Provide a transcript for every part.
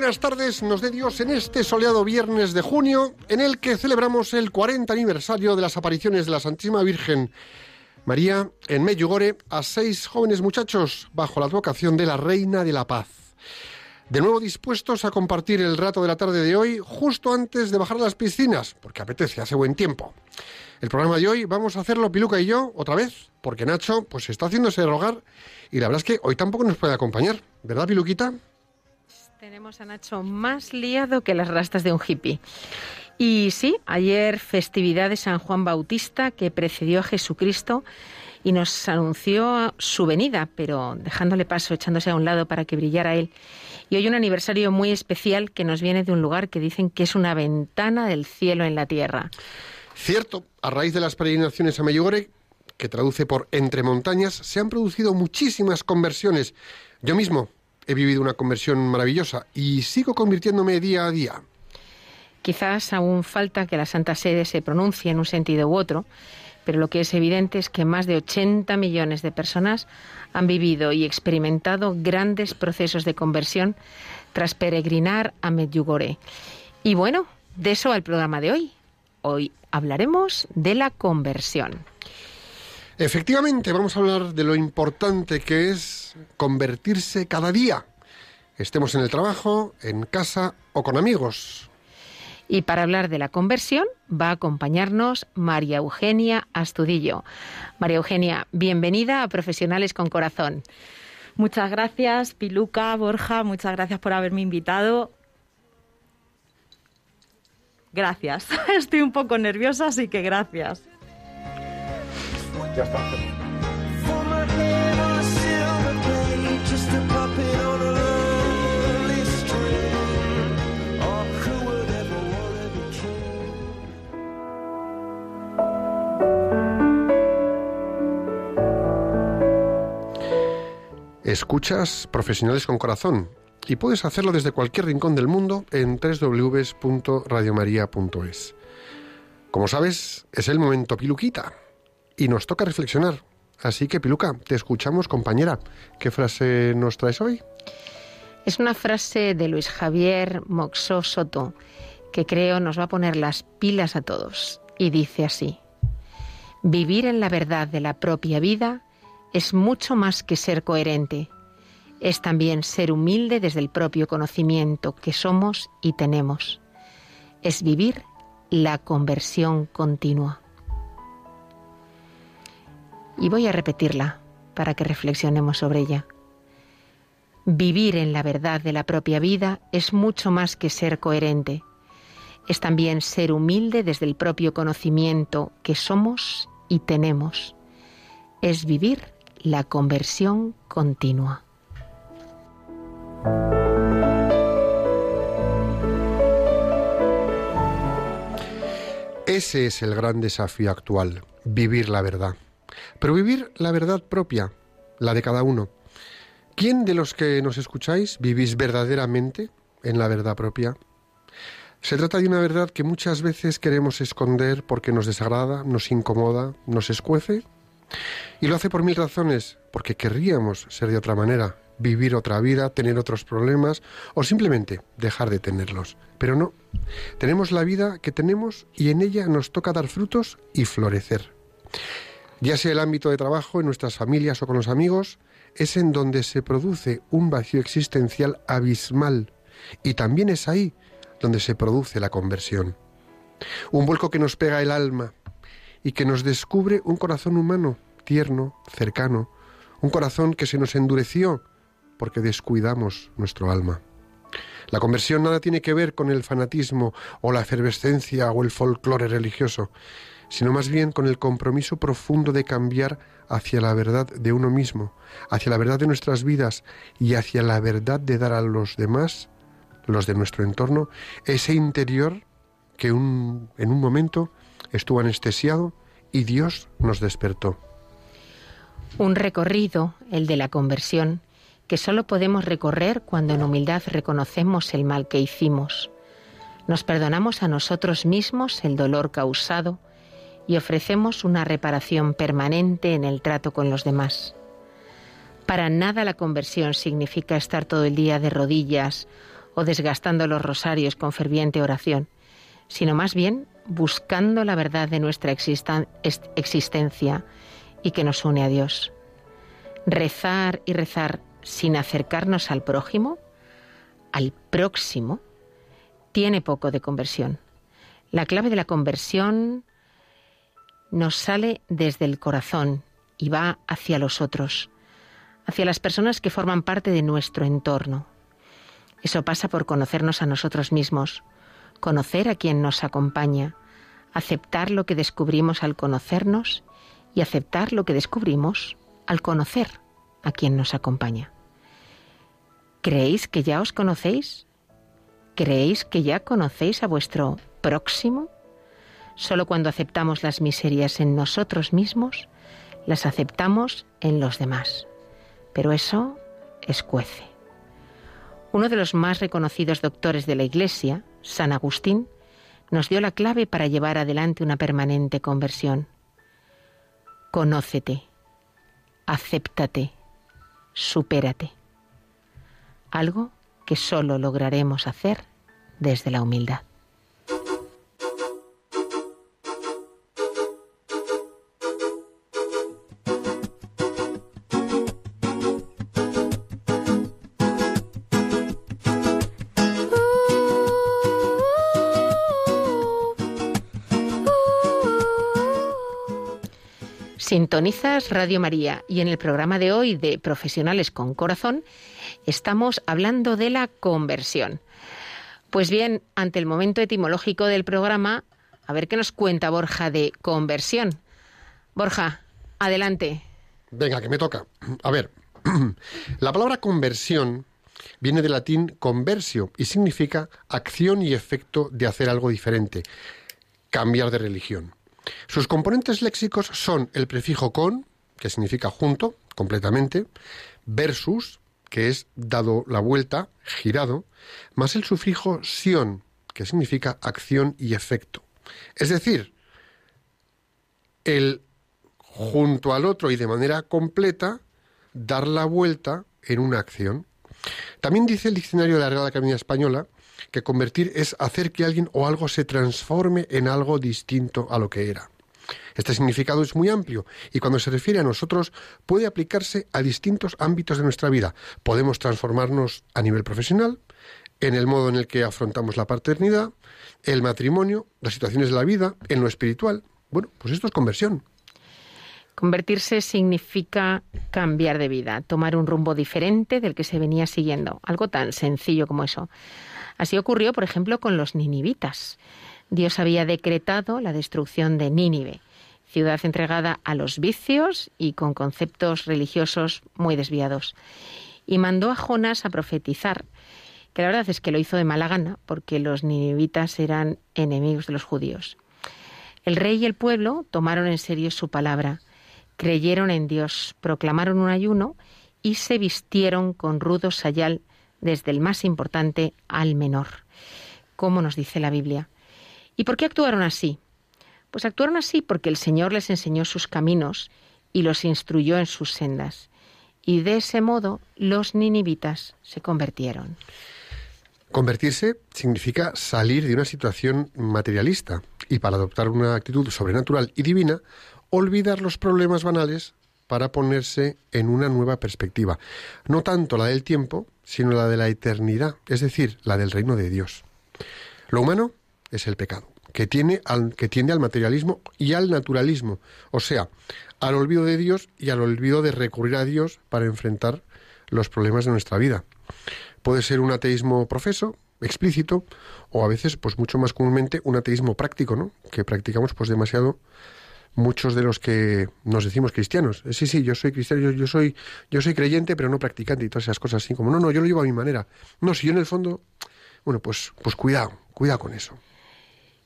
buenas tardes, nos dé Dios en este soleado viernes de junio, en el que celebramos el 40 aniversario de las apariciones de la Santísima Virgen María en Medjugorje a seis jóvenes muchachos bajo la advocación de la Reina de la Paz. De nuevo dispuestos a compartir el rato de la tarde de hoy, justo antes de bajar a las piscinas, porque apetece, hace buen tiempo. El programa de hoy vamos a hacerlo Piluca y yo otra vez, porque Nacho pues está haciéndose rogar y la verdad es que hoy tampoco nos puede acompañar, ¿verdad Piluquita? Tenemos a Nacho más liado que las rastas de un hippie. Y sí, ayer festividad de San Juan Bautista que precedió a Jesucristo y nos anunció su venida, pero dejándole paso, echándose a un lado para que brillara él. Y hoy un aniversario muy especial que nos viene de un lugar que dicen que es una ventana del cielo en la tierra. Cierto, a raíz de las peregrinaciones a Medjugorje, que traduce por entre montañas, se han producido muchísimas conversiones. Yo mismo he vivido una conversión maravillosa y sigo convirtiéndome día a día. Quizás aún falta que la Santa Sede se pronuncie en un sentido u otro, pero lo que es evidente es que más de 80 millones de personas han vivido y experimentado grandes procesos de conversión tras peregrinar a Medjugorje. Y bueno, de eso va el programa de hoy. Hoy hablaremos de la conversión. Efectivamente, vamos a hablar de lo importante que es convertirse cada día, estemos en el trabajo, en casa o con amigos. Y para hablar de la conversión va a acompañarnos María Eugenia Astudillo. María Eugenia, bienvenida a Profesionales con Corazón. Muchas gracias, Piluca, Borja, muchas gracias por haberme invitado. Gracias. Estoy un poco nerviosa, así que gracias. Escuchas Profesionales con Corazón y puedes hacerlo desde cualquier rincón del mundo en www.radiomaria.es. Como sabes, es el momento Piluquita y nos toca reflexionar. Así que, Piluca, te escuchamos, compañera. ¿Qué frase nos traes hoy? Es una frase de Luis Javier Moxó Soto que creo nos va a poner las pilas a todos. Y dice así, vivir en la verdad de la propia vida es mucho más que ser coherente. Es también ser humilde desde el propio conocimiento que somos y tenemos. Es vivir la conversión continua. Y voy a repetirla para que reflexionemos sobre ella. Vivir en la verdad de la propia vida es mucho más que ser coherente. Es también ser humilde desde el propio conocimiento que somos y tenemos. Es vivir la conversión continua. Ese es el gran desafío actual, vivir la verdad. Pero vivir la verdad propia, la de cada uno. ¿Quién de los que nos escucháis vivís verdaderamente en la verdad propia? Se trata de una verdad que muchas veces queremos esconder porque nos desagrada, nos incomoda, nos escuece. Y lo hace por mil razones, porque querríamos ser de otra manera, vivir otra vida, tener otros problemas o simplemente dejar de tenerlos. Pero no, tenemos la vida que tenemos y en ella nos toca dar frutos y florecer. Ya sea el ámbito de trabajo, en nuestras familias o con los amigos, es en donde se produce un vacío existencial abismal y también es ahí donde se produce la conversión. Un vuelco que nos pega el alma y que nos descubre un corazón humano, tierno, cercano, un corazón que se nos endureció porque descuidamos nuestro alma. La conversión nada tiene que ver con el fanatismo o la efervescencia o el folclore religioso. Sino más bien con el compromiso profundo de cambiar hacia la verdad de uno mismo, hacia la verdad de nuestras vidas y hacia la verdad de dar a los demás, los de nuestro entorno, ese interior que en un momento estuvo anestesiado y Dios nos despertó. Un recorrido, el de la conversión, que solo podemos recorrer cuando en humildad reconocemos el mal que hicimos. Nos perdonamos a nosotros mismos el dolor causado y ofrecemos una reparación permanente en el trato con los demás. Para nada la conversión significa estar todo el día de rodillas o desgastando los rosarios con ferviente oración, sino más bien buscando la verdad de nuestra existencia y que nos une a Dios. Rezar y rezar sin acercarnos al prójimo, al próximo, tiene poco de conversión. La clave de la conversión nos sale desde el corazón y va hacia los otros, hacia las personas que forman parte de nuestro entorno. Eso pasa por conocernos a nosotros mismos, conocer a quien nos acompaña, aceptar lo que descubrimos al conocernos y aceptar lo que descubrimos al conocer a quien nos acompaña. ¿Creéis que ya os conocéis? ¿Creéis que ya conocéis a vuestro próximo? Solo cuando aceptamos las miserias en nosotros mismos, las aceptamos en los demás. Pero eso escuece. Uno de los más reconocidos doctores de la Iglesia, San Agustín, nos dio la clave para llevar adelante una permanente conversión. Conócete, acéptate, supérate. Algo que solo lograremos hacer desde la humildad. Sintonizas Radio María y en el programa de hoy de Profesionales con Corazón estamos hablando de la conversión. Pues bien, ante el momento etimológico del programa, a ver qué nos cuenta Borja de conversión. Borja, adelante. Venga, que me toca. A ver, la palabra conversión viene del latín conversio y significa acción y efecto de hacer algo diferente, cambiar de religión. Sus componentes léxicos son el prefijo con, que significa junto, completamente, versus, que es dado la vuelta, girado, más el sufijo sion, que significa acción y efecto. Es decir, el junto al otro y de manera completa, dar la vuelta en una acción. También dice el diccionario de la Real Academia Española que convertir es hacer que alguien o algo se transforme en algo distinto a lo que era. Este significado es muy amplio y cuando se refiere a nosotros puede aplicarse a distintos ámbitos de nuestra vida. Podemos transformarnos a nivel profesional, en el modo en el que afrontamos la paternidad, el matrimonio, las situaciones de la vida, en lo espiritual. Bueno, pues esto es conversión. Convertirse significa cambiar de vida, tomar un rumbo diferente del que se venía siguiendo, algo tan sencillo como eso. Así ocurrió, por ejemplo, con los ninivitas. Dios había decretado la destrucción de Nínive, ciudad entregada a los vicios y con conceptos religiosos muy desviados. Y mandó a Jonás a profetizar, que la verdad es que lo hizo de mala gana, porque los ninivitas eran enemigos de los judíos. El rey y el pueblo tomaron en serio su palabra, creyeron en Dios, proclamaron un ayuno y se vistieron con rudo sayal desde el más importante al menor, como nos dice la Biblia. ¿Y por qué actuaron así? Pues actuaron así porque el Señor les enseñó sus caminos y los instruyó en sus sendas. Y de ese modo los ninivitas se convirtieron. Convertirse significa salir de una situación materialista y para adoptar una actitud sobrenatural y divina, olvidar los problemas banales para ponerse en una nueva perspectiva. No tanto la del tiempo, sino la de la eternidad, es decir, la del reino de Dios. Lo humano es el pecado, que, tiene que tiende al materialismo y al naturalismo, o sea, al olvido de Dios y al olvido de recurrir a Dios para enfrentar los problemas de nuestra vida. Puede ser un ateísmo profeso, explícito o a veces pues mucho más comúnmente un ateísmo práctico, ¿no? Que practicamos pues demasiado muchos de los que nos decimos cristianos. Sí, sí, yo soy cristiano, yo, yo soy yo soy creyente, pero no practicante y todas esas cosas así como no, no, yo lo llevo a mi manera. No, si yo en el fondo bueno, pues pues cuidado, cuidado con eso.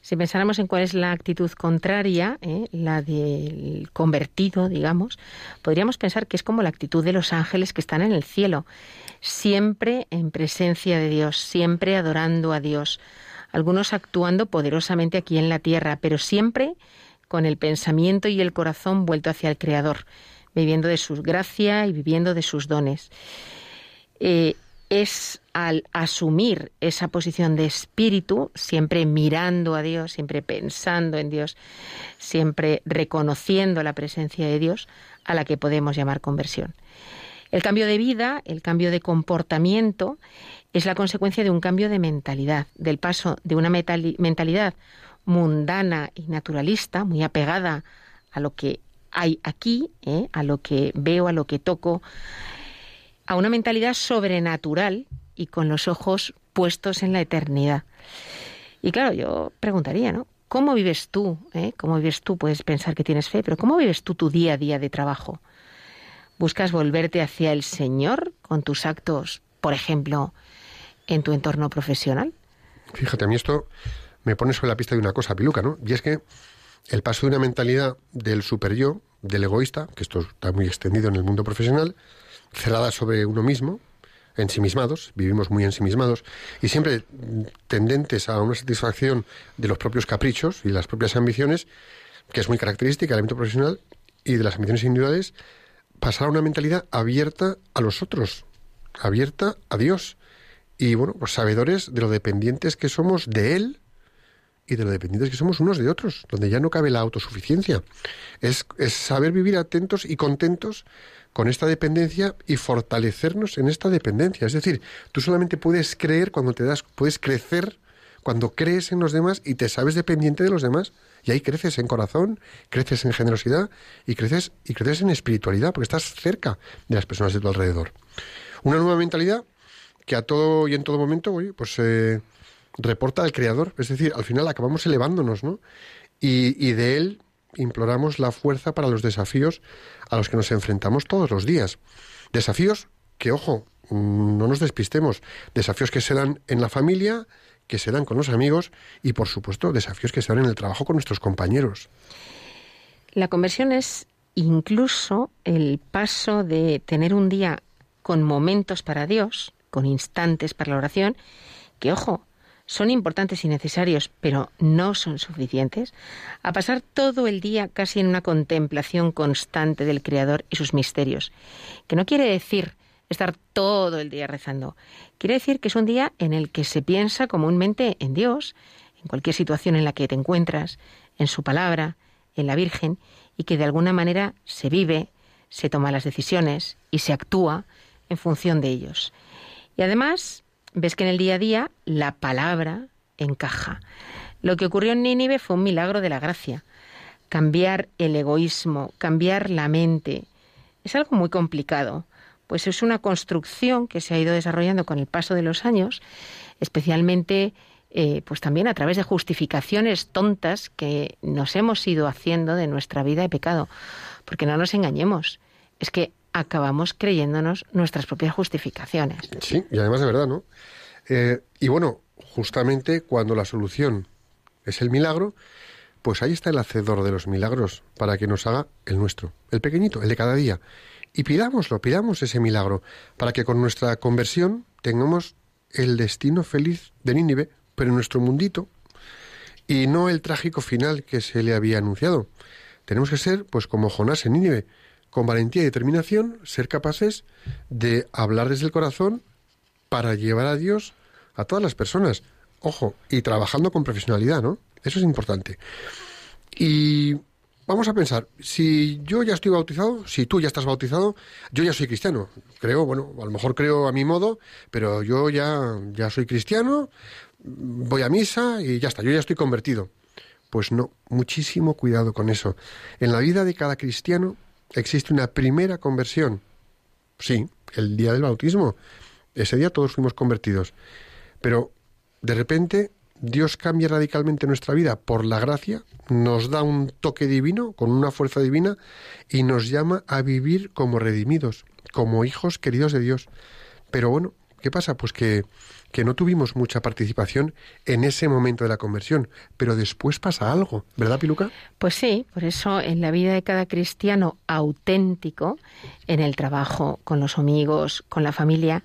Si pensáramos en cuál es la actitud contraria, ¿eh? la del convertido, digamos, podríamos pensar que es como la actitud de los ángeles que están en el cielo, siempre en presencia de Dios, siempre adorando a Dios, algunos actuando poderosamente aquí en la tierra, pero siempre con el pensamiento y el corazón vuelto hacia el Creador, viviendo de su gracia y viviendo de sus dones. Eh, es al asumir esa posición de espíritu, siempre mirando a Dios, siempre pensando en Dios, siempre reconociendo la presencia de Dios, a la que podemos llamar conversión. El cambio de vida, el cambio de comportamiento, es la consecuencia de un cambio de mentalidad, del paso de una mentalidad mundana y naturalista, muy apegada a lo que hay aquí, ¿eh? a lo que veo, a lo que toco, a una mentalidad sobrenatural y con los ojos puestos en la eternidad. Y claro, yo preguntaría, ¿no? ¿Cómo vives tú? Eh? ¿Cómo vives tú? Puedes pensar que tienes fe, pero ¿cómo vives tú tu día a día de trabajo? ¿Buscas volverte hacia el Señor con tus actos, por ejemplo, en tu entorno profesional? Fíjate, a mí esto me pone sobre la pista de una cosa, Piluca, ¿no? Y es que el paso de una mentalidad del super yo, del egoísta, que esto está muy extendido en el mundo profesional, cerrada sobre uno mismo, ensimismados, vivimos muy ensimismados y siempre tendentes a una satisfacción de los propios caprichos y las propias ambiciones, que es muy característica del ámbito profesional y de las ambiciones individuales, pasar a una mentalidad abierta a los otros, abierta a Dios y bueno, pues sabedores de lo dependientes que somos de Él y de lo dependientes que somos unos de otros, donde ya no cabe la autosuficiencia. Es, es saber vivir atentos y contentos con esta dependencia y fortalecernos en esta dependencia. Es decir, tú solamente puedes creer cuando te das, puedes crecer cuando crees en los demás y te sabes dependiente de los demás. Y ahí creces en corazón, creces en generosidad y creces, y creces en espiritualidad, porque estás cerca de las personas de tu alrededor. Una nueva mentalidad que a todo y en todo momento, oye, pues eh, reporta al Creador. Es decir, al final acabamos elevándonos, ¿no? Y, de Él imploramos la fuerza para los desafíos a los que nos enfrentamos todos los días. Desafíos que, ojo, no nos despistemos, desafíos que se dan en la familia, que se dan con los amigos y, por supuesto, desafíos que se dan en el trabajo con nuestros compañeros. La conversión es incluso el paso de tener un día con momentos para Dios, con instantes para la oración, que, ojo, son importantes y necesarios, pero no son suficientes, a pasar todo el día casi en una contemplación constante del Creador y sus misterios, que no quiere decir estar todo el día rezando, quiere decir que es un día en el que se piensa comúnmente en Dios, en cualquier situación en la que te encuentras, en su palabra, en la Virgen, y que de alguna manera se vive, se toma las decisiones y se actúa en función de ellos. Y además, ves que en el día a día la palabra encaja. Lo que ocurrió en Nínive fue un milagro de la gracia. Cambiar el egoísmo, cambiar la mente, es algo muy complicado, pues es una construcción que se ha ido desarrollando con el paso de los años, especialmente eh, pues también a través de justificaciones tontas que nos hemos ido haciendo de nuestra vida de pecado. Porque no nos engañemos, es que acabamos creyéndonos nuestras propias justificaciones. Sí, y además de verdad, ¿no? Eh, y bueno, justamente cuando la solución es el milagro, pues ahí está el hacedor de los milagros para que nos haga el nuestro, el pequeñito, el de cada día. Y pidámoslo, pidamos ese milagro para que con nuestra conversión tengamos el destino feliz de Nínive, pero en nuestro mundito, y no el trágico final que se le había anunciado. Tenemos que ser, pues como Jonás en Nínive, con valentía y determinación, ser capaces de hablar desde el corazón para llevar a Dios a todas las personas. Ojo, y trabajando con profesionalidad, ¿no? Eso es importante. Y vamos a pensar, si yo ya estoy bautizado, si tú ya estás bautizado, yo ya soy cristiano. Creo, bueno, a lo mejor creo a mi modo, pero yo ya, ya soy cristiano, voy a misa y ya está, yo ya estoy convertido. Pues no, muchísimo cuidado con eso. En la vida de cada cristiano existe una primera conversión. Sí, el día del bautismo. Ese día todos fuimos convertidos. Pero de repente Dios cambia radicalmente nuestra vida por la gracia, nos da un toque divino, con una fuerza divina, y nos llama a vivir como redimidos, como hijos queridos de Dios. Pero bueno, ¿qué pasa? Pues que, que no tuvimos mucha participación en ese momento de la conversión, pero después pasa algo, ¿verdad, Piluca? Pues sí, por eso en la vida de cada cristiano auténtico, en el trabajo, con los amigos, con la familia,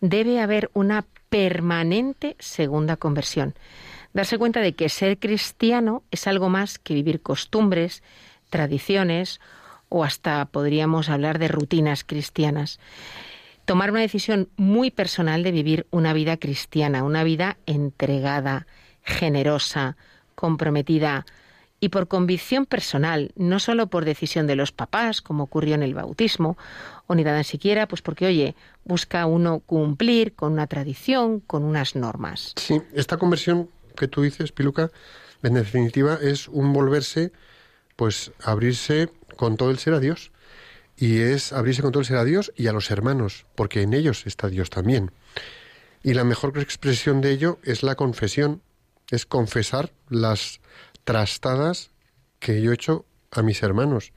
debe haber una permanente segunda conversión. Darse cuenta de que ser cristiano es algo más que vivir costumbres, tradiciones o hasta podríamos hablar de rutinas cristianas. Tomar una decisión muy personal de vivir una vida cristiana, una vida entregada, generosa, comprometida y por convicción personal, no solo por decisión de los papás, como ocurrió en el bautismo, o ni nada siquiera, pues porque, oye, busca uno cumplir con una tradición, con unas normas. Sí, esta conversión que tú dices, Piluca, en definitiva es un volverse, pues abrirse con todo el ser a Dios. Y es abrirse con todo el ser a Dios y a los hermanos, porque en ellos está Dios también. Y la mejor expresión de ello es la confesión, es confesar las trastadas que yo he hecho a mis hermanos.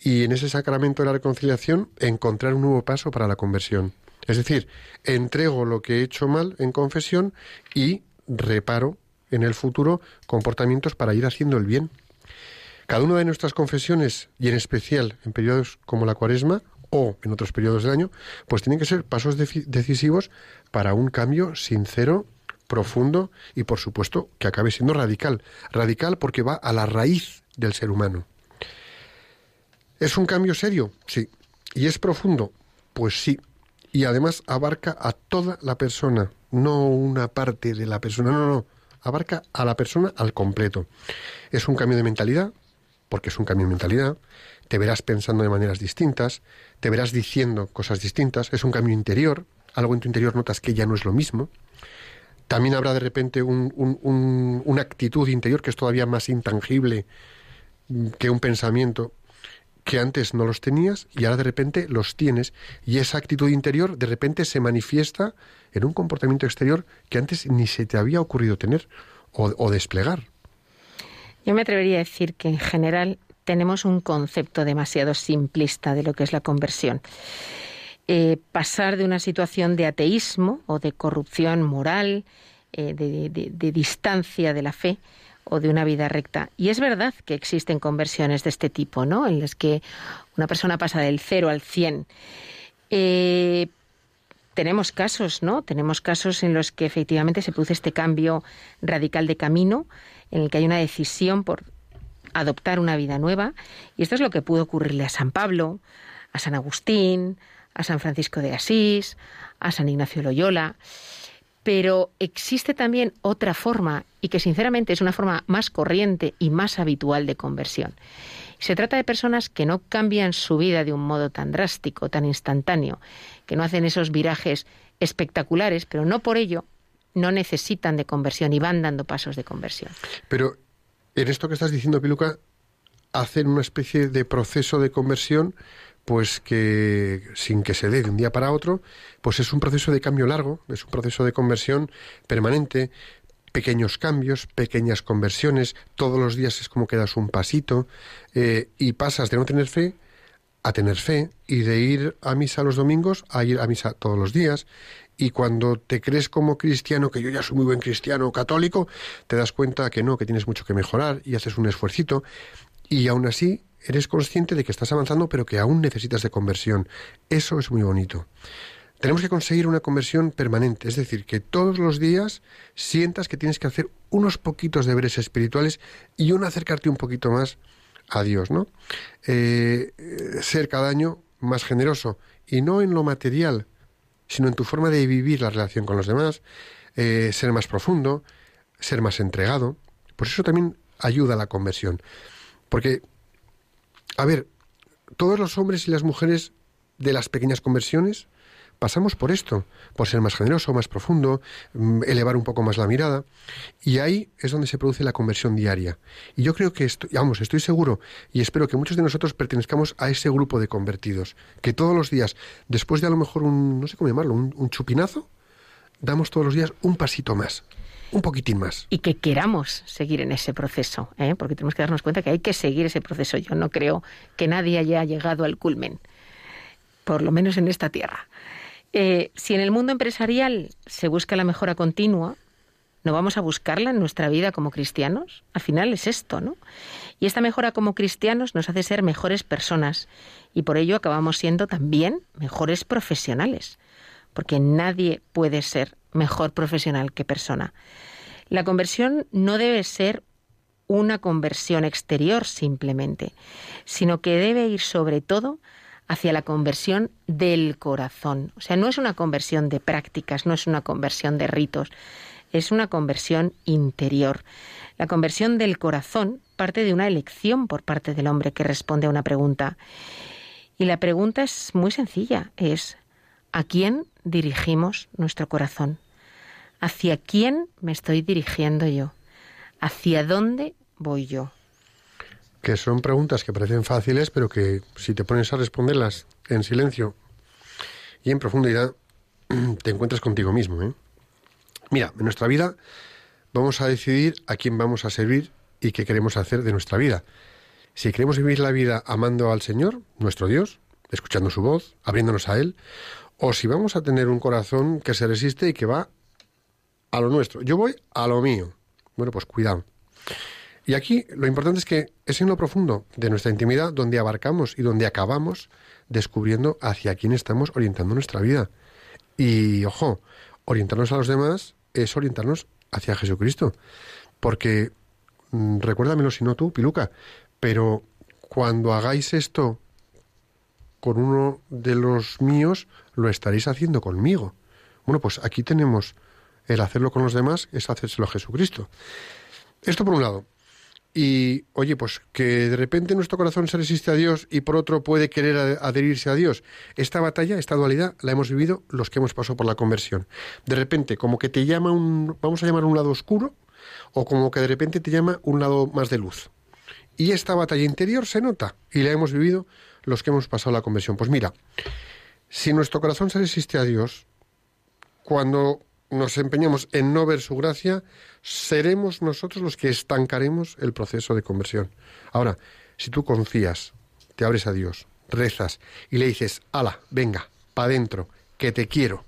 Y en ese sacramento de la reconciliación encontrar un nuevo paso para la conversión. Es decir, entrego lo que he hecho mal en confesión y reparo en el futuro comportamientos para ir haciendo el bien. Cada una de nuestras confesiones, y en especial en periodos como la cuaresma o en otros periodos del año, pues tienen que ser pasos decisivos para un cambio sincero profundo y por supuesto que acabe siendo radical. Radical porque va a la raíz del ser humano. ¿Es un cambio serio? Sí. ¿Y es profundo? Pues sí. Y además abarca a toda la persona, no una parte de la persona, no, no, abarca a la persona al completo. Es un cambio de mentalidad, porque es un cambio de mentalidad, te verás pensando de maneras distintas, te verás diciendo cosas distintas, es un cambio interior, algo en tu interior notas que ya no es lo mismo, también habrá de repente una actitud interior que es todavía más intangible que un pensamiento que antes no los tenías y ahora de repente los tienes y esa actitud interior de repente se manifiesta en un comportamiento exterior que antes ni se te había ocurrido tener o, o desplegar. Yo me atrevería a decir que en general tenemos un concepto demasiado simplista de lo que es la conversión. Eh, pasar de una situación de ateísmo o de corrupción moral, eh, de, distancia de la fe o de una vida recta. Y es verdad que existen conversiones de este tipo, ¿no? En las que una persona pasa del cero al cien. Eh, tenemos casos, ¿no? Tenemos casos en los que efectivamente se produce este cambio radical de camino, en el que hay una decisión por adoptar una vida nueva. Y esto es lo que pudo ocurrirle a San Pablo, a San Agustín, a San Francisco de Asís, a San Ignacio Loyola, pero existe también otra forma y que sinceramente es una forma más corriente y más habitual de conversión. Se trata de personas que no cambian su vida de un modo tan drástico, tan instantáneo, que no hacen esos virajes espectaculares, pero no por ello no necesitan de conversión y van dando pasos de conversión. Pero en esto que estás diciendo, Piluca, hacen una especie de proceso de conversión pues que sin que se dé de un día para otro, pues es un proceso de cambio largo, es un proceso de conversión permanente, pequeños cambios, pequeñas conversiones, todos los días es como que das un pasito eh, y pasas de no tener fe a tener fe y de ir a misa los domingos a ir a misa todos los días y cuando te crees como cristiano, que yo ya soy muy buen cristiano católico, te das cuenta que no, que tienes mucho que mejorar y haces un esfuercito y aún así eres consciente de que estás avanzando, pero que aún necesitas de conversión. Eso es muy bonito. Tenemos que conseguir una conversión permanente, es decir, que todos los días sientas que tienes que hacer unos poquitos deberes espirituales y un acercarte un poquito más a Dios, ¿no? Eh, ser cada año más generoso y no en lo material, sino en tu forma de vivir la relación con los demás, eh, ser más profundo, ser más entregado. Por eso también ayuda a la conversión. Porque a ver, todos los hombres y las mujeres de las pequeñas conversiones pasamos por esto, por ser más generoso, más profundo, mm, elevar un poco más la mirada, y ahí es donde se produce la conversión diaria. Y yo creo que, esto, vamos, estoy seguro y espero que muchos de nosotros pertenezcamos a ese grupo de convertidos, que todos los días, después de a lo mejor un, no sé cómo llamarlo, un chupinazo, damos todos los días un pasito más. un poquitín más. Y que queramos seguir en ese proceso, ¿eh? porque tenemos que darnos cuenta que hay que seguir ese proceso. Yo no creo que nadie haya llegado al culmen, por lo menos en esta tierra. Eh, si en el mundo empresarial se busca la mejora continua, ¿no vamos a buscarla en nuestra vida como cristianos? Al final es esto, ¿no? Y esta mejora como cristianos nos hace ser mejores personas y por ello acabamos siendo también mejores profesionales, porque nadie puede ser mejor profesional que persona. La conversión no debe ser una conversión exterior simplemente, sino que debe ir sobre todo hacia la conversión del corazón. O sea, no es una conversión de prácticas, no es una conversión de ritos, es una conversión interior. La conversión del corazón parte de una elección por parte del hombre que responde a una pregunta. Y la pregunta es muy sencilla, es ¿a quién dirigimos nuestro corazón? ¿Hacia quién me estoy dirigiendo yo? ¿Hacia dónde voy yo? Que son preguntas que parecen fáciles, pero que si te pones a responderlas en silencio y en profundidad, te encuentras contigo mismo. ¿eh? Mira, en nuestra vida vamos a decidir a quién vamos a servir y qué queremos hacer de nuestra vida. Si queremos vivir la vida amando al Señor, nuestro Dios, escuchando su voz, abriéndonos a Él, o si vamos a tener un corazón que se resiste y que va a lo nuestro. Yo voy a lo mío. Bueno, pues cuidado. Y aquí lo importante es que es en lo profundo de nuestra intimidad donde abarcamos y donde acabamos descubriendo hacia quién estamos orientando nuestra vida. Y ojo, orientarnos a los demás es orientarnos hacia Jesucristo. Porque, mm, recuérdamelo si no tú, Piluca, pero cuando hagáis esto con uno de los míos, lo estaréis haciendo conmigo. Bueno, pues aquí tenemos el hacerlo con los demás, es hacérselo a Jesucristo. Esto por un lado. Y oye, pues que de repente nuestro corazón se resiste a Dios y por otro puede querer adherirse a Dios. Esta batalla, esta dualidad, la hemos vivido los que hemos pasado por la conversión. De repente, como que te llama un, vamos a llamar un lado oscuro, o como que de repente te llama un lado más de luz. Y esta batalla interior se nota y la hemos vivido los que hemos pasado la conversión. Pues mira, si nuestro corazón se resiste a Dios, cuando nos empeñamos en no ver su gracia, seremos nosotros los que estancaremos el proceso de conversión. Ahora, si tú confías, te abres a Dios, rezas y le dices, ala, venga, pa' adentro, que te quiero.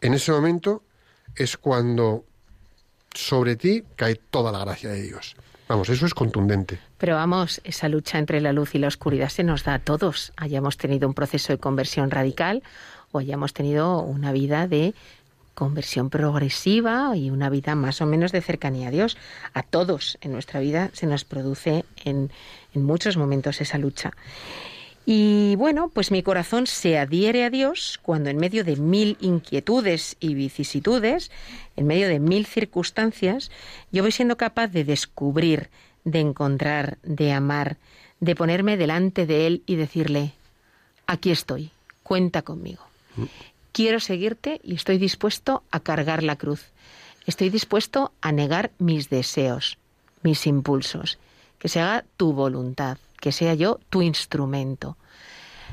En ese momento es cuando sobre ti cae toda la gracia de Dios. Vamos, eso es contundente. Pero vamos, esa lucha entre la luz y la oscuridad se nos da a todos. Hayamos tenido un proceso de conversión radical o hayamos tenido una vida de conversión progresiva y una vida más o menos de cercanía a Dios. A todos en nuestra vida se nos produce en, en muchos momentos esa lucha. Y bueno, pues mi corazón se adhiere a Dios cuando en medio de mil inquietudes y vicisitudes, en medio de mil circunstancias, yo voy siendo capaz de descubrir, de encontrar, de amar, de ponerme delante de Él y decirle, aquí estoy, cuenta conmigo. Quiero seguirte y estoy dispuesto a cargar la cruz. Estoy dispuesto a negar mis deseos, mis impulsos. Que se haga tu voluntad, que sea yo tu instrumento.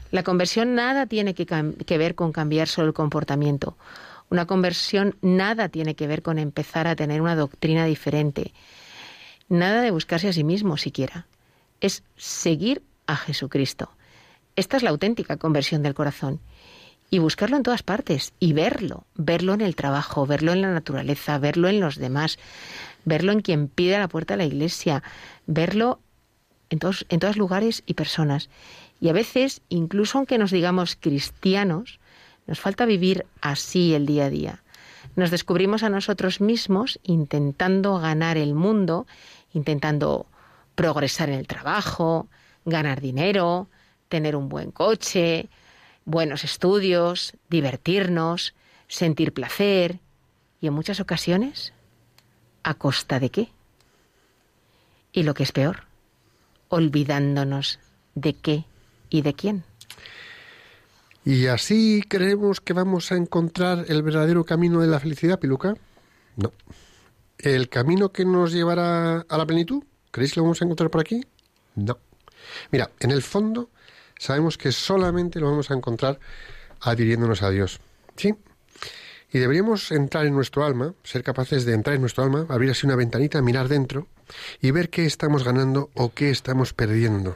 La conversión nada tiene que, que, ver con cambiar solo el comportamiento. Una conversión nada tiene que ver con empezar a tener una doctrina diferente. Nada de buscarse a sí mismo siquiera. Es seguir a Jesucristo. Esta es la auténtica conversión del corazón y buscarlo en todas partes y verlo, verlo en el trabajo, verlo en la naturaleza, verlo en los demás, verlo en quien pide a la puerta de la iglesia, verlo en todos, en todos lugares y personas. Y a veces, incluso aunque nos digamos cristianos, nos falta vivir así el día a día. Nos descubrimos a nosotros mismos intentando ganar el mundo, intentando progresar en el trabajo, ganar dinero, tener un buen coche, buenos estudios, divertirnos, sentir placer y en muchas ocasiones, ¿a costa de qué? Y lo que es peor, olvidándonos de qué y de quién. ¿Y así creemos que vamos a encontrar el verdadero camino de la felicidad, Piluca? No. ¿El camino que nos llevará a la plenitud? ¿Creéis que lo vamos a encontrar por aquí? No. Mira, en el fondo sabemos que solamente lo vamos a encontrar adhiriéndonos a Dios. ¿Sí? Y deberíamos entrar en nuestro alma, ser capaces de entrar en nuestro alma, abrir así una ventanita, mirar dentro y ver qué estamos ganando o qué estamos perdiendo.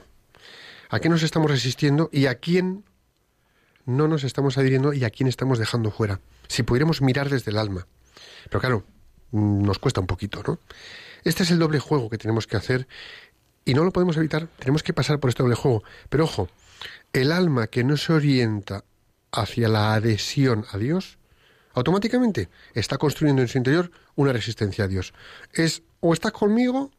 A qué nos estamos resistiendo y a quién no nos estamos adhiriendo y a quién estamos dejando fuera. Si pudiéramos mirar desde el alma. Pero claro, nos cuesta un poquito, ¿no? Este es el doble juego que tenemos que hacer y no lo podemos evitar, tenemos que pasar por este doble juego. Pero ojo, el alma que no se orienta hacia la adhesión a Dios, automáticamente está construyendo en su interior una resistencia a Dios. Es o estás conmigo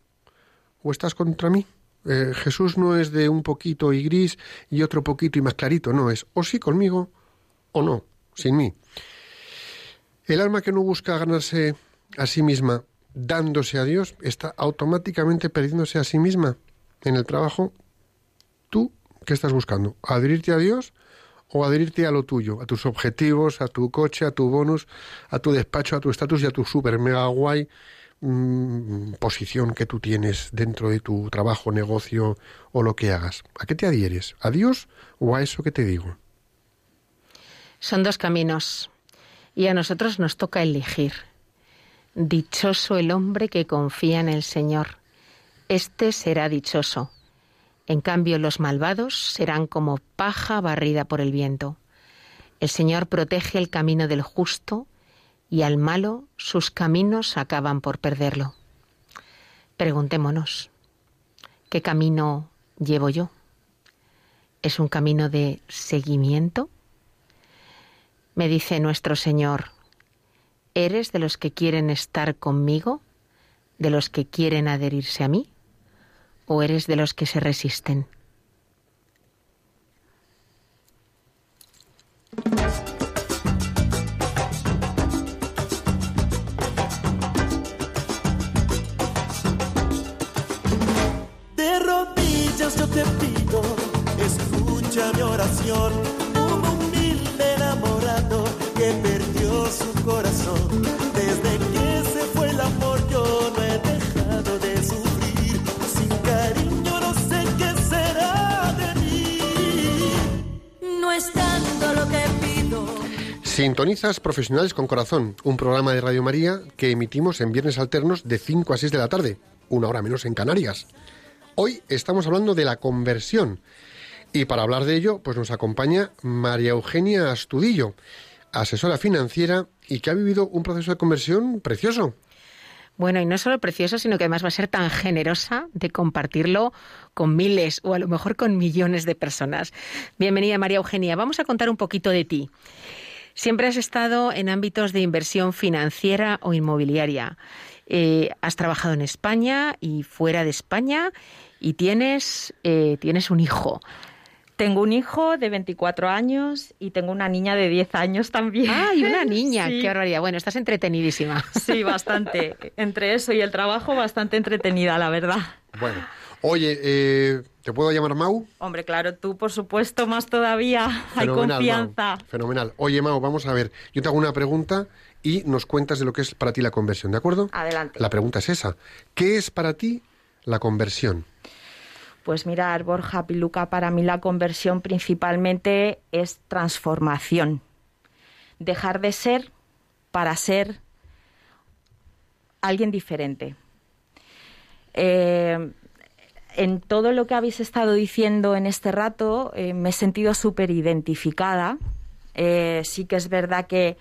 o estás contra mí. Eh, Jesús no es de un poquito y gris y otro poquito y más clarito, no, es o sí conmigo o no, sin mí. El alma que no busca ganarse a sí misma dándose a Dios está automáticamente perdiéndose a sí misma en el trabajo. ¿Tú qué estás buscando? ¿Adherirte a Dios o adherirte a lo tuyo, a tus objetivos, a tu coche, a tu bonus, a tu despacho, a tu estatus y a tu super mega guay mm, posición que tú tienes dentro de tu trabajo, negocio o lo que hagas? ¿A qué te adhieres? ¿A Dios o a eso que te digo? Son dos caminos y a nosotros nos toca elegir. Dichoso el hombre que confía en el Señor. Este será dichoso. En cambio, los malvados serán como paja barrida por el viento. El Señor protege el camino del justo y al malo sus caminos acaban por perderlo. Preguntémonos, ¿qué camino llevo yo? ¿Es un camino de seguimiento? Me dice nuestro Señor, ¿eres de los que quieren estar conmigo? ¿De los que quieren adherirse a mí? O eres de los que se resisten? De rodillas yo te pido, escucha mi oración, un humilde enamorado que perdió su corazón. Sintonizas Profesionales con Corazón, un programa de Radio María que emitimos en viernes alternos de 5 a 6 de la tarde, una hora menos en Canarias. Hoy estamos hablando de la conversión y para hablar de ello pues nos acompaña María Eugenia Astudillo, asesora financiera y que ha vivido un proceso de conversión precioso. Bueno, y no solo precioso, sino que además va a ser tan generosa de compartirlo con miles o a lo mejor con millones de personas. Bienvenida, María Eugenia. Vamos a contar un poquito de ti. Siempre has estado en ámbitos de inversión financiera o inmobiliaria. Eh, has trabajado en España y fuera de España y tienes, eh, tienes un hijo. Tengo un hijo de 24 años y tengo una niña de 10 años también. ¡Ah, y una niña! Sí. ¡Qué barbaridad! Bueno, estás entretenidísima. Sí, bastante. Entre eso y el trabajo, bastante entretenida, la verdad. Bueno, oye, eh, ¿te puedo llamar Mau? Hombre, claro, tú, por supuesto, más todavía. Hay Fenomenal, confianza. Mau. Fenomenal. Oye, Mau, vamos a ver. Yo te hago una pregunta y nos cuentas de lo que es para ti la conversión, ¿de acuerdo? Adelante. La pregunta es esa. ¿Qué es para ti la conversión? Pues mirar, Borja Piluca, para mí la conversión principalmente es transformación. Dejar de ser para ser alguien diferente. Eh, en todo lo que habéis estado diciendo en este rato eh, me he sentido súper identificada. Eh, sí que es verdad que,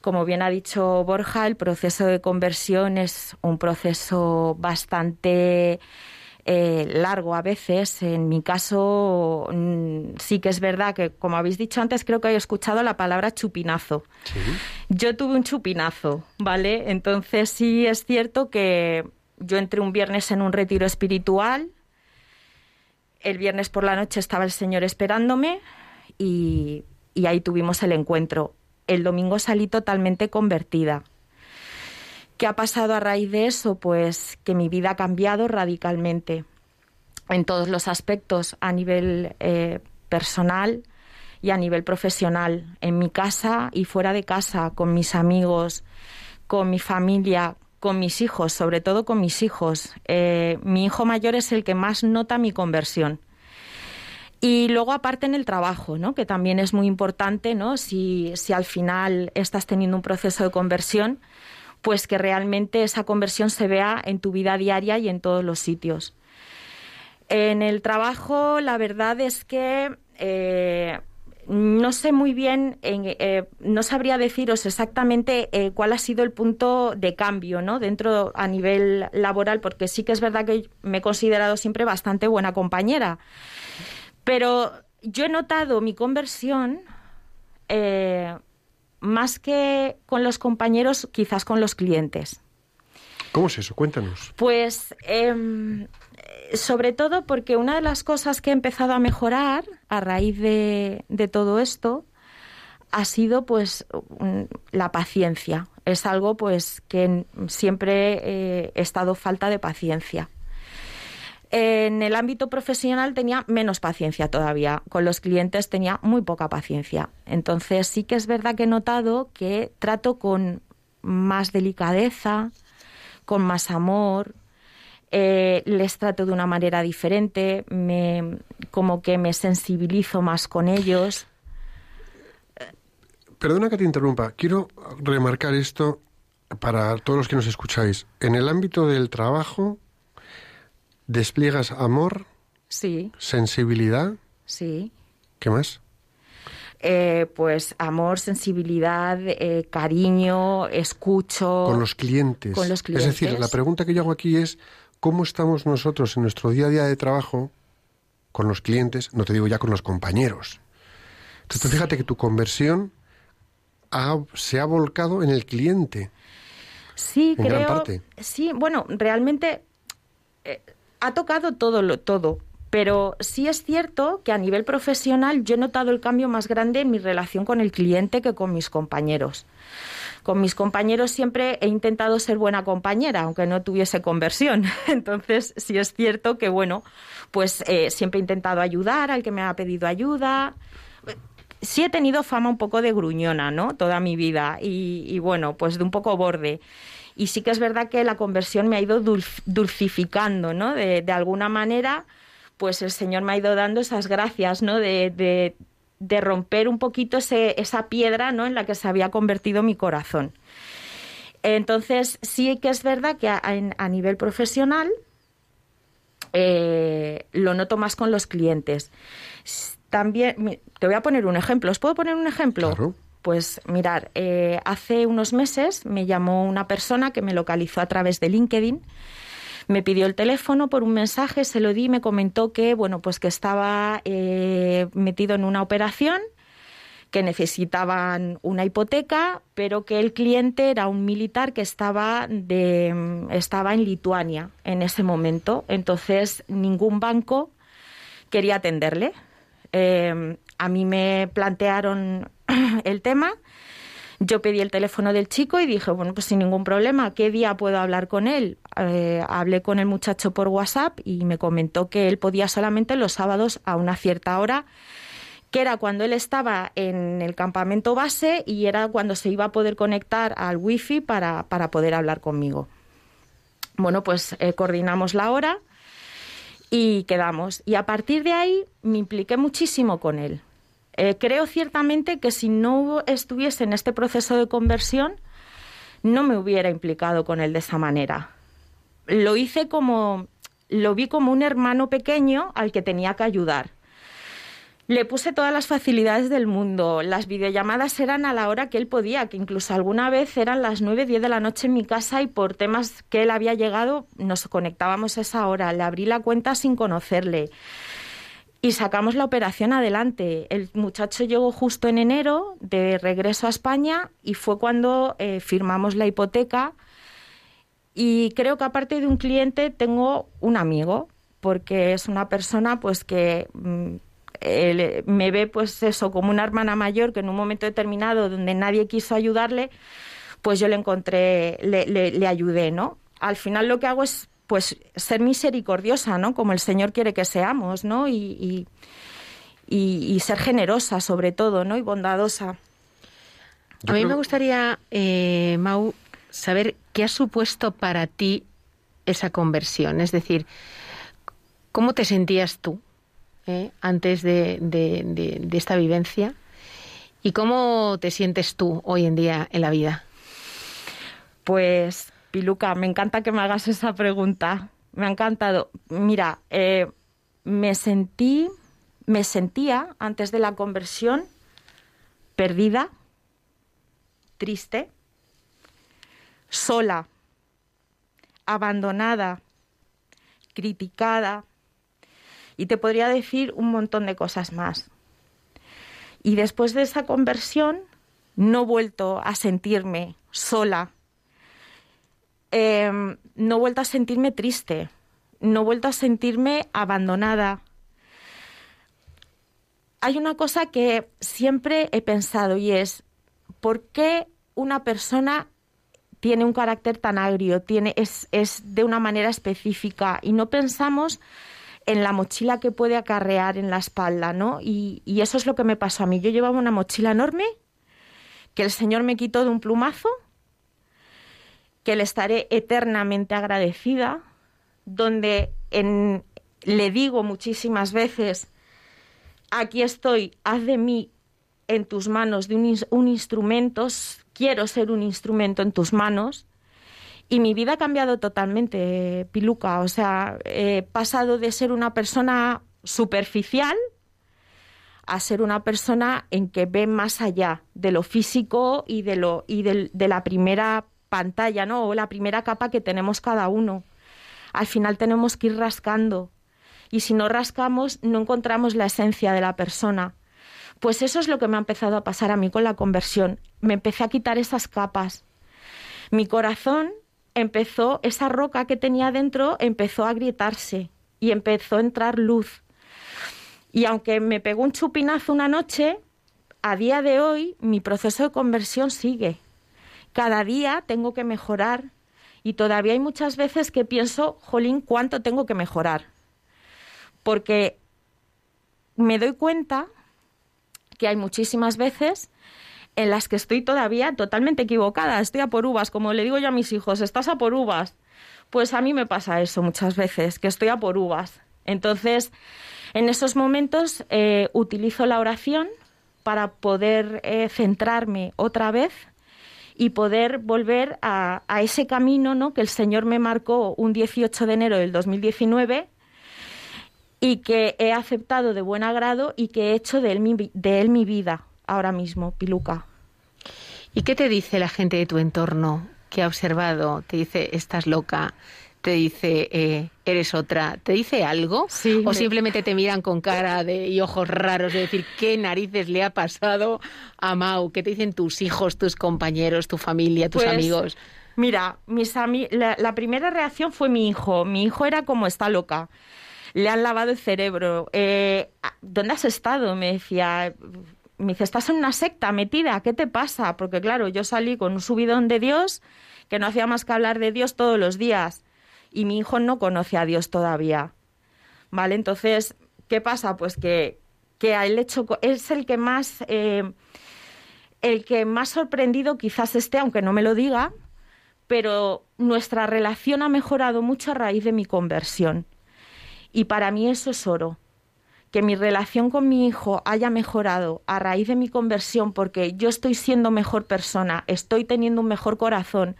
como bien ha dicho Borja, el proceso de conversión es un proceso bastante eh, largo a veces. En mi caso, mm, sí que es verdad que, como habéis dicho antes, creo que he escuchado la palabra chupinazo. Yo tuve un chupinazo, ¿vale? Entonces sí es cierto que yo entré un viernes en un retiro espiritual. El viernes por la noche estaba el Señor esperándome y, ahí tuvimos el encuentro. El domingo salí totalmente convertida. ¿Qué ha pasado a raíz de eso? Pues que mi vida ha cambiado radicalmente en todos los aspectos, a nivel eh, personal y a nivel profesional, en mi casa y fuera de casa, con mis amigos, con mi familia, con mis hijos, sobre todo con mis hijos. Eh, mi hijo mayor es el que más nota mi conversión. Y luego aparte en el trabajo, ¿no? que también es muy importante, ¿no? si, si al final estás teniendo un proceso de conversión, pues que realmente esa conversión se vea en tu vida diaria y en todos los sitios. En el trabajo, la verdad es que eh, no sé muy bien, eh, no sabría deciros exactamente eh, cuál ha sido el punto de cambio ¿no? dentro a nivel laboral, porque sí que es verdad que me he considerado siempre bastante buena compañera. Pero yo he notado mi conversión eh, más que con los compañeros, quizás con los clientes. ¿Cómo es eso? Cuéntanos. Pues em, sobre todo porque una de las cosas que he empezado a mejorar a raíz de, todo esto ha sido pues la paciencia. Es algo pues que siempre eh, he estado falta de paciencia. En el ámbito profesional tenía menos paciencia todavía. Con los clientes tenía muy poca paciencia. Entonces sí que es verdad que he notado que trato con más delicadeza, con más amor, eh, les trato de una manera diferente, me, como que me sensibilizo más con ellos. Perdona que te interrumpa. Quiero remarcar esto para todos los que nos escucháis. En el ámbito del trabajo, despliegas amor, sí. sensibilidad. Sí. ¿Qué más? Eh, pues amor, sensibilidad, eh, cariño, escucho. Con los clientes. Con los clientes. Es decir, la pregunta que yo hago aquí es cómo estamos nosotros en nuestro día a día de trabajo con los clientes, no te digo ya con los compañeros. Entonces, fíjate que tu conversión se ha volcado en el cliente. Sí, en creo. Gran parte. Sí, bueno, realmente eh, ha tocado todo lo todo. Pero sí es cierto que a nivel profesional yo he notado el cambio más grande en mi relación con el cliente que con mis compañeros. Con mis compañeros siempre he intentado ser buena compañera, aunque no tuviese conversión. Entonces sí es cierto que, bueno, pues eh, siempre he intentado ayudar al que me ha pedido ayuda. Sí he tenido fama un poco de gruñona, ¿no? Toda mi vida. Y, bueno, pues de un poco borde. Y sí que es verdad que la conversión me ha ido dulcificando, ¿no? De, de alguna manera pues el Señor me ha ido dando esas gracias, ¿no? De, de, romper un poquito ese, esa piedra, ¿no? En la que se había convertido mi corazón. Entonces, sí que es verdad que a, nivel profesional eh, lo noto más con los clientes. También, te voy a poner un ejemplo. ¿Os puedo poner un ejemplo? Claro. Pues mirar, eh, hace unos meses me llamó una persona que me localizó a través de LinkedIn me pidió el teléfono por un mensaje, se lo di, me comentó que, bueno, pues que estaba eh, metido en una operación que necesitaban una hipoteca, pero que el cliente era un militar que estaba, de, estaba en Lituania en ese momento. Entonces, ningún banco quería atenderle. Eh, a mí me plantearon el tema yo pedí el teléfono del chico y dije, bueno, pues sin ningún problema, ¿qué día puedo hablar con él? Eh, hablé con el muchacho por WhatsApp y me comentó que él podía solamente los sábados a una cierta hora que era cuando él estaba en el campamento base y era cuando se iba a poder conectar al wifi para, para poder hablar conmigo. Bueno, pues eh, coordinamos la hora y quedamos. Y a partir de ahí me impliqué muchísimo con él. Eh, creo ciertamente que si no estuviese en este proceso de conversión, no me hubiera implicado con él de esa manera. Lo hice como, lo vi como un hermano pequeño al que tenía que ayudar. Le puse todas las facilidades del mundo. Las videollamadas eran a la hora que él podía, que incluso alguna vez eran las 9, 10 de la noche en mi casa y por temas que él había llegado nos conectábamos a esa hora. Le abrí la cuenta sin conocerle y sacamos la operación adelante. El muchacho llegó justo en enero de regreso a España y fue cuando eh, firmamos la hipoteca. Y creo que aparte de un cliente tengo un amigo, porque es una persona pues que mm, me ve pues eso como una hermana mayor que en un momento determinado donde nadie quiso ayudarle, pues yo le encontré, le, le ayudé, ¿no? Al final lo que hago es pues ser misericordiosa, ¿no? Como el Señor quiere que seamos, ¿no? Y, y, ser generosa sobre todo, ¿no? Y bondadosa. A mí me gustaría, eh, Mau, saber qué ha supuesto para ti esa conversión. Es decir, ¿cómo te sentías tú ¿eh? antes de, de- esta vivencia. ¿Y cómo te sientes tú hoy en día en la vida? Pues, Piluca, me encanta que me hagas esa pregunta. Me ha encantado. Mira, eh, me sentí, me sentía antes de la conversión perdida, triste, sola, abandonada, criticada y te podría decir un montón de cosas más. Y después de esa conversión no he vuelto a sentirme sola, eh, no he vuelto a sentirme triste, no he vuelto a sentirme abandonada. Hay una cosa que siempre he pensado y es, ¿por qué una persona tiene un carácter tan agrio, tiene, es, es de una manera específica y no pensamos en la mochila que puede acarrear en la espalda, ¿no? Y, eso es lo que me pasó a mí. Yo llevaba una mochila enorme que el Señor me quitó de un plumazo que le estaré eternamente agradecida, donde en- le digo muchísimas veces, aquí estoy, haz de mí en tus manos de un, un instrumento, quiero ser un instrumento en tus manos. Y mi vida ha cambiado totalmente, Piluca. O sea, he pasado de ser una persona superficial a ser una persona en que ve más allá de lo físico y de lo y del- de la primera pantalla, ¿no? O la primera capa que tenemos cada uno. Al final tenemos que ir rascando. Y si no rascamos, no encontramos la esencia de la persona. Pues eso es lo que me ha empezado a pasar a mí con la conversión. Me empecé a quitar esas capas. Mi corazón empezó, esa roca que tenía dentro empezó a agrietarse y empezó a entrar luz. Y aunque me pegó un chupinazo una noche, a día de hoy mi proceso de conversión sigue. Cada día tengo que mejorar y todavía hay muchas veces que pienso, jolín, ¿cuánto tengo que mejorar? Porque me doy cuenta que hay muchísimas veces en las que estoy todavía totalmente equivocada, estoy a por uvas, como le digo yo a mis hijos, estás a por uvas. Pues a mí me pasa eso muchas veces, que estoy a por uvas. Entonces, en esos momentos eh, utilizo la oración para poder eh, centrarme otra vez y poder volver a, a ese camino ¿no? que el Señor me marcó un 18 de enero del 2019 y que he aceptado de buen agrado y que he hecho de él mi, vi- de él mi vida ahora mismo, Piluca. ¿Y qué te dice la gente de tu entorno que ha observado? Te dice, estás loca, te dice, eh, eres otra, ¿te dice algo? Sí, ¿O me- simplemente te miran con cara de, y ojos raros de decir, qué narices le ha pasado a Mau? ¿Qué te dicen tus hijos, tus compañeros, tu familia, tus Pues, amigos? Mira, mis ami- la, la primera reacción fue mi hijo. Mi hijo era como está loca. Le han lavado el cerebro. Eh, ¿Dónde has estado? Me decía. Me dice, estás en una secta metida, ¿qué te pasa? Porque claro, yo salí con un subidón de Dios que no hacía más que hablar de Dios todos los días. Y mi hijo no conoce a Dios todavía. ¿Vale? Entonces, ¿qué pasa? Pues que, que a él le chocó- es el que más, eh, el que más sorprendido quizás esté, aunque no me lo diga, pero nuestra relación ha mejorado mucho a raíz de mi conversión. Y para mí eso es oro. Que mi relación con mi hijo haya mejorado a raíz de mi conversión porque yo estoy siendo mejor persona, estoy teniendo un mejor corazón,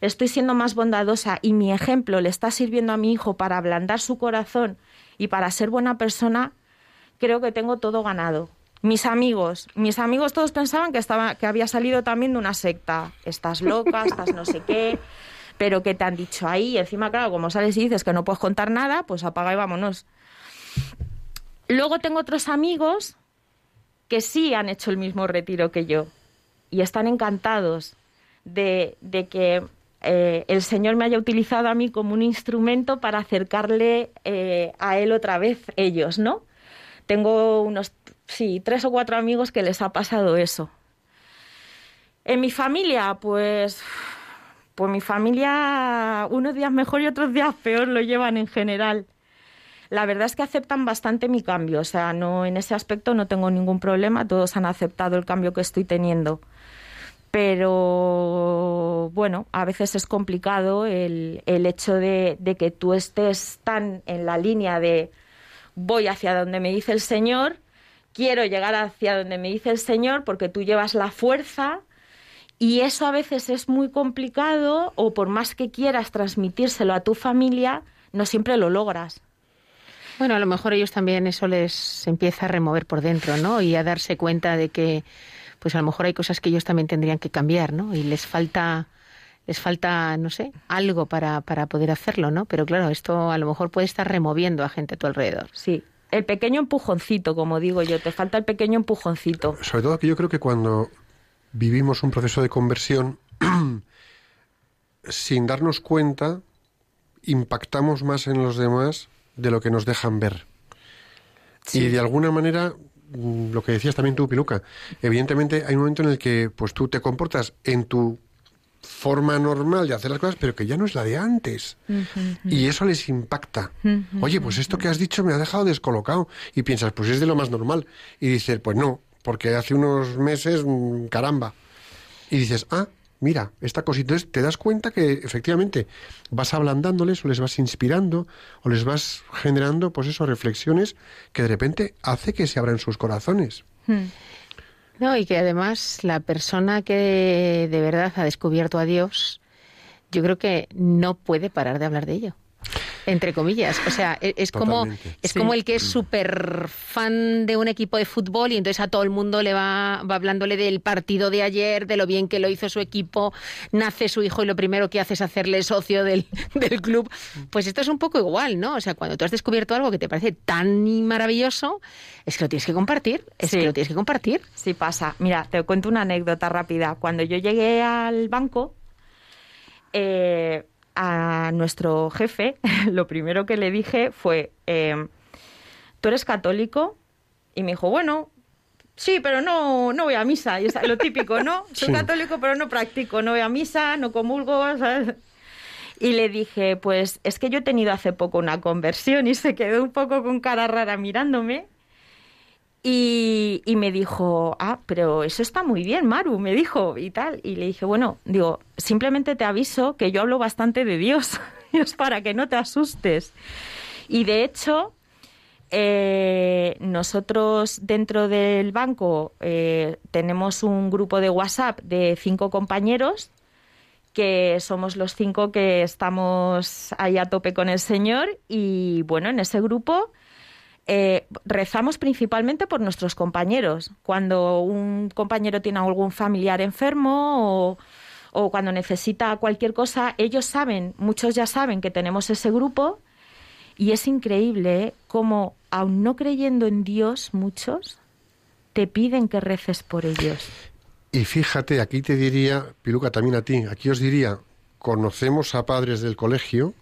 estoy siendo más bondadosa y mi ejemplo le está sirviendo a mi hijo para ablandar su corazón y para ser buena persona, creo que tengo todo ganado. Mis amigos, mis amigos todos pensaban que estaba, que había salido también de una secta. Estás loca, estás no sé qué, pero que te han dicho ahí. Encima, claro, como sales y dices que no puedes contar nada, pues apaga y vámonos. Luego tengo otros amigos que sí han hecho el mismo retiro que yo y están encantados de, de que eh, el Señor me haya utilizado a mí como un instrumento para acercarle eh, a Él otra vez ellos, ¿no? Tengo unos, sí, tres o cuatro amigos que les ha pasado eso. En mi familia, pues, pues mi familia, unos días mejor y otros días peor lo llevan en general. La verdad es que aceptan bastante mi cambio, o sea, no en ese aspecto no tengo ningún problema, todos han aceptado el cambio que estoy teniendo. Pero bueno, a veces es complicado el, el hecho de, de que tú estés tan en la línea de voy hacia donde me dice el Señor, quiero llegar hacia donde me dice el Señor porque tú llevas la fuerza y eso a veces es muy complicado o por más que quieras transmitírselo a tu familia, no siempre lo logras. Bueno, a lo mejor ellos también eso les empieza a remover por dentro, ¿no? Y a darse cuenta de que, pues a lo mejor hay cosas que ellos también tendrían que cambiar, ¿no? Y les falta, les falta, no sé, algo para, para poder hacerlo, ¿no? Pero claro, esto a lo mejor puede estar removiendo a gente a tu alrededor. Sí, el pequeño empujoncito, como digo yo, te falta el pequeño empujoncito. Sobre todo que yo creo que cuando vivimos un proceso de conversión, sin darnos cuenta, impactamos más en los demás de lo que nos dejan ver. Y de alguna manera, mm, lo que decías también tú, Piluca, evidentemente hay un momento en el que pues tú te comportas en tu forma normal de hacer las cosas, pero que ya no es la de antes. Y eso les impacta. Oye, pues esto que has dicho me ha dejado descolocado. Y piensas, pues es de lo más normal. Y dices, pues no, porque hace unos meses, mm, caramba. Y dices, ah, mira, esta cosita. Te das cuenta que efectivamente vas ablandándoles o les vas inspirando o les vas generando, pues eso, reflexiones que de repente hace que se abran sus corazones. No, y que además la persona que de verdad ha descubierto a Dios, yo creo que no puede parar de hablar de ello. Entre comillas. O sea, e- es como, Totalmente. es como el que es súper fan de un equipo de fútbol y entonces a todo el mundo le va, va hablándole del partido de ayer, de lo bien que lo hizo su equipo, nace su hijo y lo primero que hace es hacerle socio del, del club. Pues esto es un poco igual, ¿no? O sea, cuando tú has descubierto algo que te parece tan maravilloso, es que lo tienes que compartir, es Sí. que lo tienes que compartir. Sí pasa. Mira, te cuento una anécdota rápida. Cuando yo llegué al banco, eh, a nuestro jefe, lo primero que le dije fue, eh, ¿tú eres católico? Y me dijo, bueno, sí, pero no, no voy a misa. Y es lo típico, ¿no? Soy Sí. católico, pero no practico. No voy a misa, no comulgo, ¿sabes? Y le dije, pues es que yo he tenido hace poco una conversión y se quedó un poco con cara rara mirándome. Y, me dijo, ah, pero eso está muy bien, Maru, me dijo y tal. Y le dije, bueno, digo, simplemente te aviso que yo hablo bastante de Dios, es para que no te asustes. Y de hecho, eh, nosotros dentro del banco eh, tenemos un grupo de WhatsApp de cinco compañeros que somos los cinco que estamos ahí a tope con el Señor y bueno, en ese grupo eh, rezamos principalmente por nuestros compañeros. Cuando un compañero tiene algún familiar enfermo o, cuando necesita cualquier cosa, ellos saben, muchos ya saben que tenemos ese grupo y es increíble ¿eh? cómo, aun no creyendo en Dios, muchos te piden que reces por ellos. Y fíjate, aquí te diría, Piluca, también a ti, aquí os diría, conocemos a padres del colegio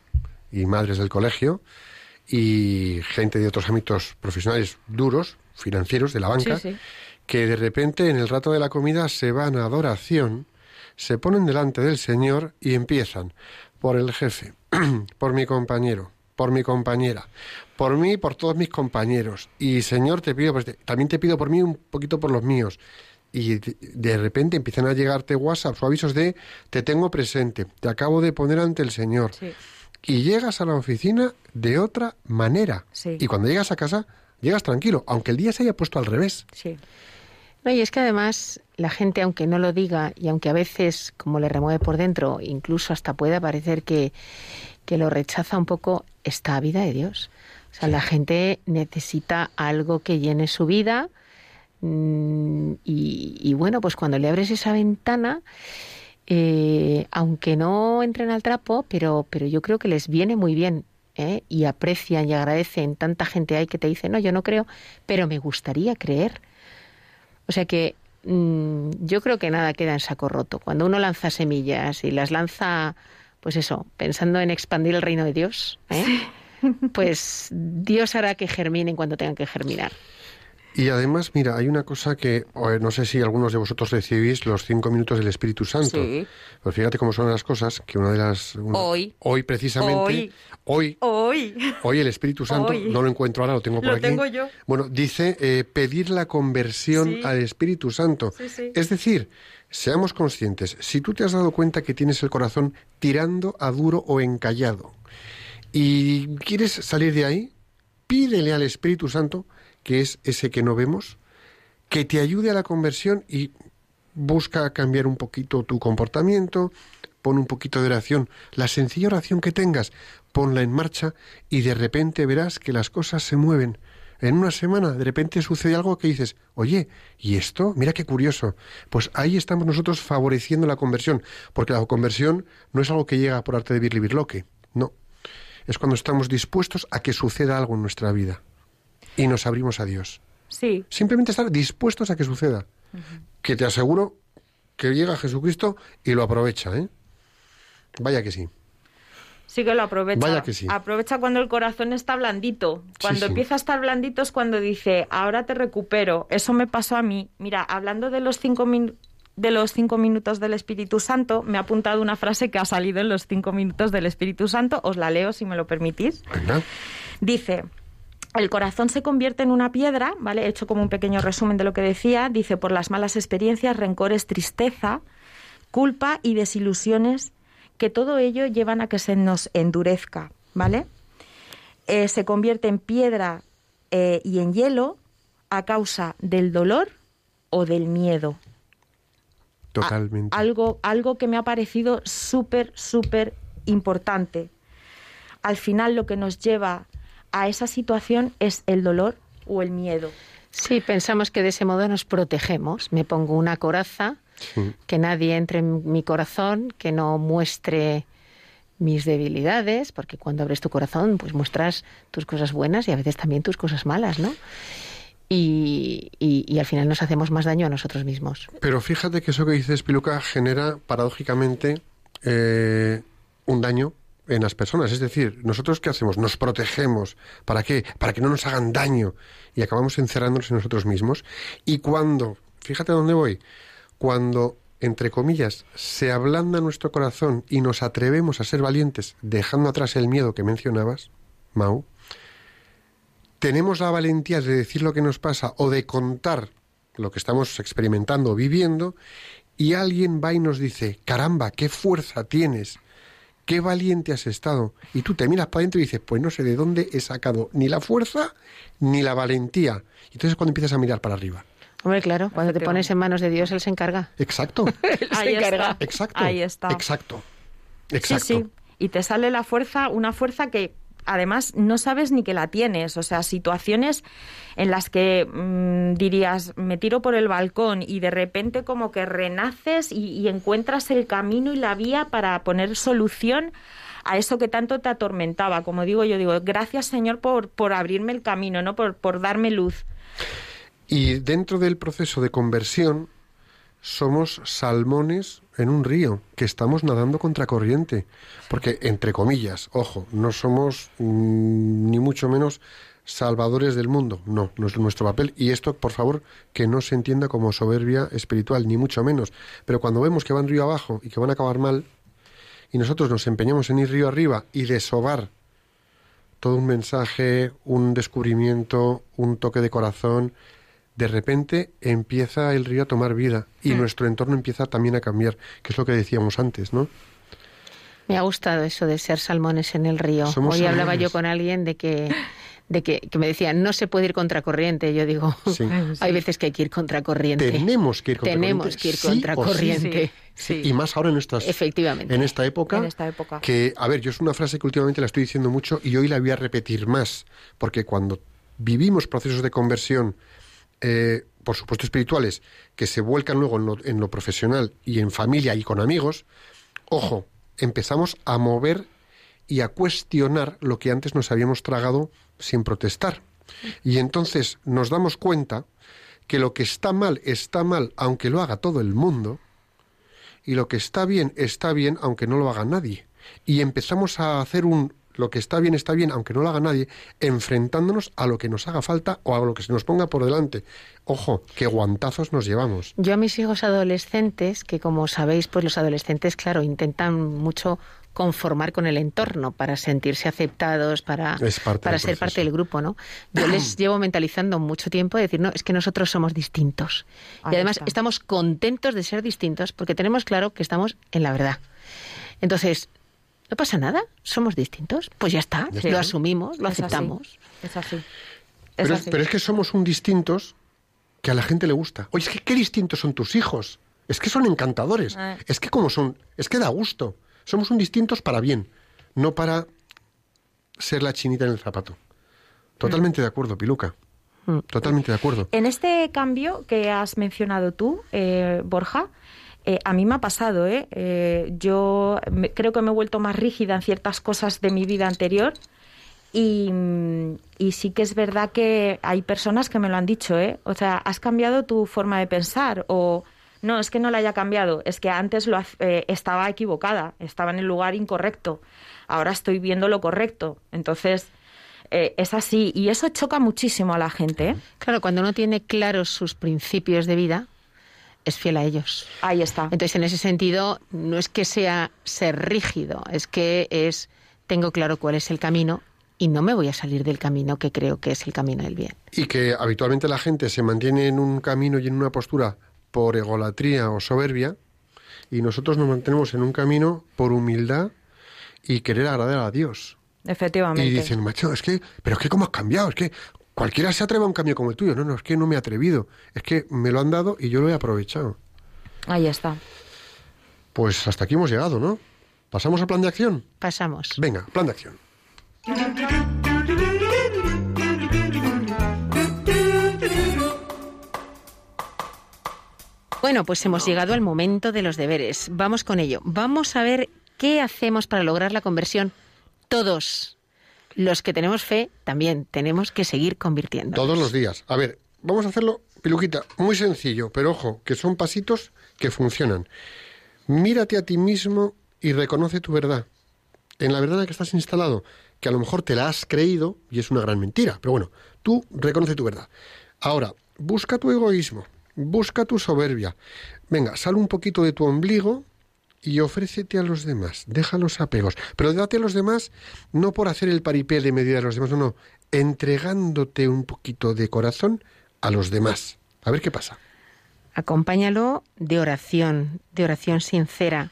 y madres del colegio y gente de otros ámbitos profesionales duros, financieros, de la banca, Sí, sí. que de repente en el rato de la comida se van a adoración, se ponen delante del Señor y empiezan por el jefe, por mi compañero, por mi compañera, por mí y por todos mis compañeros. Y Señor, te pido, pues, te- también te pido por mí un poquito por los míos. Y de, de repente empiezan a llegarte WhatsApp o avisos de te tengo presente, te acabo de poner ante el Señor. Sí. Y llegas a la oficina de otra manera. Sí. Y cuando llegas a casa, llegas tranquilo, aunque el día se haya puesto al revés. Sí. No, y es que además la gente, aunque no lo diga y aunque a veces, como le remueve por dentro, incluso hasta pueda parecer que, que lo rechaza un poco, está vida de Dios. O sea, la gente necesita algo que llene su vida mm, y, y bueno, pues cuando le abres esa ventana, eh, aunque no entren al trapo, pero, pero yo creo que les viene muy bien. ¿eh? Y aprecian y agradecen. Tanta gente hay que te dice, no, yo no creo, pero me gustaría creer. O sea que mm, yo creo que nada queda en saco roto. Cuando uno lanza semillas y las lanza, pues eso, pensando en expandir el reino de Dios, ¿eh? pues Dios hará que germinen cuando tengan que germinar. Y además, mira, hay una cosa que o, no sé si algunos de vosotros recibís los cinco minutos del Espíritu Santo. Sí. Pues fíjate cómo son las cosas, que una de las... una- Hoy. Hoy precisamente. Hoy. Hoy. Hoy el Espíritu Santo, Hoy. no lo encuentro ahora, lo tengo por Lo aquí. tengo yo. Bueno, dice eh, pedir la conversión Sí. al Espíritu Santo. Sí, sí. Es decir, seamos conscientes, si tú te has dado cuenta que tienes el corazón tirando a duro o encallado y quieres salir de ahí, pídele al Espíritu Santo, que es ese que no vemos, que te ayude a la conversión y busca cambiar un poquito tu comportamiento, pon un poquito de oración, la sencilla oración que tengas, ponla en marcha y de repente verás que las cosas se mueven. En una semana de repente sucede algo que dices, oye, ¿y esto? Mira qué curioso. Pues ahí estamos nosotros favoreciendo la conversión, porque la conversión no es algo que llega por arte de birlibirloque, no. Es cuando estamos dispuestos a que suceda algo en nuestra vida y nos abrimos a Dios. Sí, Simplemente estar dispuestos a que suceda. Que te aseguro que llega Jesucristo y lo aprovecha, ¿eh? Vaya que sí. sí que lo aprovecha. Vaya que sí. Aprovecha cuando el corazón está blandito. Cuando sí. empieza a estar blandito es cuando dice, ahora te recupero. Eso me pasó a mí. Mira, hablando de los cinco min- de los cinco minutos del Espíritu Santo, me ha apuntado una frase que ha salido en los cinco minutos del Espíritu Santo. Os la leo si me lo permitís. Dice, el corazón se convierte en una piedra, ¿vale? He hecho como un pequeño resumen de lo que decía. Dice, por las malas experiencias, rencores, tristeza, culpa y desilusiones, que todo ello llevan a que se nos endurezca, ¿vale? Eh, se convierte en piedra eh, y en hielo a causa del dolor o del miedo. Totalmente. Algo, algo que me ha parecido súper, súper importante. Al final lo que nos lleva a esa situación es el dolor o el miedo. Sí, pensamos que de ese modo nos protegemos. Me pongo una coraza, Sí. que nadie entre en mi corazón, que no muestre mis debilidades, porque cuando abres tu corazón, pues muestras tus cosas buenas y a veces también tus cosas malas, ¿no? Y, y- y al final nos hacemos más daño a nosotros mismos. Pero fíjate que eso que dices, Piluca, genera paradójicamente eh, un daño en las personas. Es decir, nosotros qué hacemos? Nos protegemos. ¿Para qué? Para que no nos hagan daño. Y acabamos encerrándonos en nosotros mismos. Y cuando, fíjate a dónde voy, cuando, entre comillas, se ablanda nuestro corazón y nos atrevemos a ser valientes, dejando atrás el miedo que mencionabas, Mau, tenemos la valentía de decir lo que nos pasa o de contar lo que estamos experimentando o viviendo y alguien va y nos dice, caramba, qué fuerza tienes, qué valiente has estado. Y tú te miras para adentro y dices, pues no sé de dónde he sacado ni la fuerza ni la valentía. Y entonces es cuando empiezas a mirar para arriba. Hombre, claro, cuando te pones en manos de Dios, Él se encarga. Exacto, Ahí está. exacto. Ahí está. Exacto. Exacto. Sí, sí. Y te sale la fuerza, una fuerza que además no sabes ni que la tienes. O sea, situaciones en las que mm, dirías, me tiro por el balcón y de repente como que renaces y, y encuentras el camino y la vía para poner solución a eso que tanto te atormentaba. Como digo yo, digo, gracias Señor por, por abrirme el camino, ¿no? Por, por darme luz. Y dentro del proceso de conversión somos salmones en un río, que estamos nadando contra corriente. Porque, entre comillas, ojo, no somos mm, ni mucho menos salvadores del mundo. No, no es nuestro papel. Y esto, por favor, que no se entienda como soberbia espiritual, ni mucho menos. Pero cuando vemos que van río abajo y que van a acabar mal, y nosotros nos empeñamos en ir río arriba y desovar todo un mensaje, un descubrimiento, un toque de corazón, de repente empieza el río a tomar vida y nuestro entorno empieza también a cambiar, que es lo que decíamos antes, ¿no? Me ha gustado eso de ser salmones en el río. Somos Hoy hablaba yo con alguien de que de que, que me decía, no se puede ir contra corriente. Yo digo, Sí. hay veces que hay que ir contra corriente. Tenemos que ir contra Tenemos corriente, que ir sí contra o sí. corriente. Sí. Y más ahora en estas Efectivamente. en esta época. En esta época. Que, a ver, yo es una frase que últimamente la estoy diciendo mucho y hoy la voy a repetir más, porque cuando vivimos procesos de conversión, eh, por supuesto espirituales, que se vuelcan luego en lo, en lo profesional y en familia y con amigos, ojo, empezamos a mover y a cuestionar lo que antes nos habíamos tragado sin protestar. Y entonces nos damos cuenta que lo que está mal está mal aunque lo haga todo el mundo y lo que está bien está bien aunque no lo haga nadie. Y empezamos a hacer un lo que está bien está bien aunque no lo haga nadie, enfrentándonos a lo que nos haga falta o a lo que se nos ponga por delante. Ojo, qué guantazos nos llevamos. Yo a mis hijos adolescentes, que como sabéis, pues los adolescentes, claro, intentan mucho conformar con el entorno para sentirse aceptados, para, para ser parte del grupo, ¿no? Yo les llevo mentalizando mucho tiempo de decir, no, es que nosotros somos distintos. Ahí y además está. estamos contentos de ser distintos porque tenemos claro que estamos en la verdad. Entonces, No pasa nada, somos distintos. Pues ya está, lo asumimos, lo Es así. aceptamos. Es así. Es Pero es, así. pero es que somos un distintos que a la gente le gusta. Oye, es que qué distintos son tus hijos. Es que son encantadores. Ah. Es que como son, es que da gusto. Somos un distintos para bien, no para ser la chinita en el zapato. Totalmente de acuerdo, Piluca. Mm. Totalmente de acuerdo. En este cambio que has mencionado tú, eh, Borja, eh, a mí me ha pasado, ¿eh? Eh, yo me- creo que me he vuelto más rígida en ciertas cosas de mi vida anterior y, sí que es verdad que hay personas que me lo han dicho, ¿eh? O sea, has cambiado tu forma de pensar o no, es que no la haya cambiado, es que antes lo, eh, estaba equivocada, estaba en el lugar incorrecto, ahora estoy viendo lo correcto. Entonces, eh, es así y eso choca muchísimo a la gente, ¿eh? Claro, cuando uno tiene claros sus principios de vida, es fiel a ellos. Ahí está. Entonces, en ese sentido, no es que sea ser rígido, es que es tengo claro cuál es el camino y no me voy a salir del camino que creo que es el camino del bien. Y que habitualmente la gente se mantiene en un camino y en una postura por egolatría o soberbia, y nosotros nos mantenemos en un camino por humildad y querer agradar a Dios. Efectivamente. Y dicen, macho, es que, pero es que cómo has cambiado, es que cualquiera se atreve a un cambio como el tuyo. No, no, es que no me he atrevido, es que me lo han dado y yo lo he aprovechado. Ahí está. Pues hasta aquí hemos llegado, ¿no? ¿Pasamos al plan de acción? Pasamos. Venga, plan de acción. Bueno, pues hemos llegado al momento de los deberes. Vamos con ello. Vamos a ver qué hacemos para lograr la conversión. Todos los que tenemos fe también tenemos que seguir convirtiendo. Todos los días. A ver, vamos a hacerlo, Piluquita, muy sencillo, pero ojo, que son pasitos que funcionan. Mírate a ti mismo y reconoce tu verdad. En la verdad en la que estás instalado, que a lo mejor te la has creído y es una gran mentira, pero bueno, tú reconoce tu verdad. Ahora, busca tu egoísmo, busca tu soberbia. Venga, sal un poquito de tu ombligo y ofrécete a los demás, deja los apegos, pero date a los demás no por hacer el paripé de medida de los demás, no, no, entregándote un poquito de corazón a los demás. A ver qué pasa. Acompáñalo de oración, de oración sincera,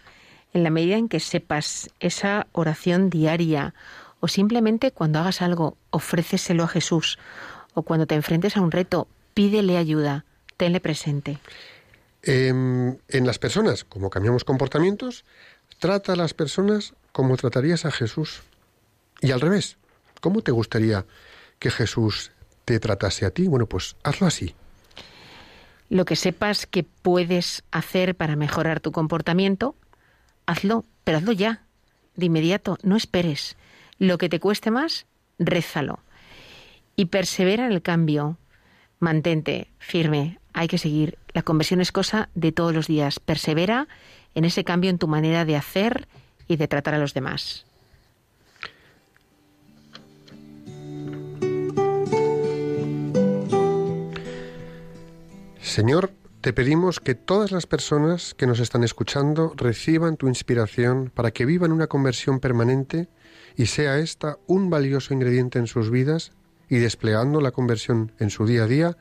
en la medida en que sepas esa oración diaria o simplemente cuando hagas algo, ofréceselo a Jesús o cuando te enfrentes a un reto, pídele ayuda, tenle presente. Em, en las personas, como cambiamos comportamientos, trata a las personas como tratarías a Jesús. Y al revés, ¿cómo te gustaría que Jesús te tratase a ti? Bueno, pues hazlo así. Lo que sepas que puedes hacer para mejorar tu comportamiento, hazlo, pero hazlo ya, de inmediato, no esperes. Lo que te cueste más, rézalo. Y persevera en el cambio. Mantente firme, hay que seguir. La conversión es cosa de todos los días. Persevera en ese cambio en tu manera de hacer y de tratar a los demás. Señor, te pedimos que todas las personas que nos están escuchando reciban tu inspiración para que vivan una conversión permanente y sea esta un valioso ingrediente en sus vidas y desplegando la conversión en su día a día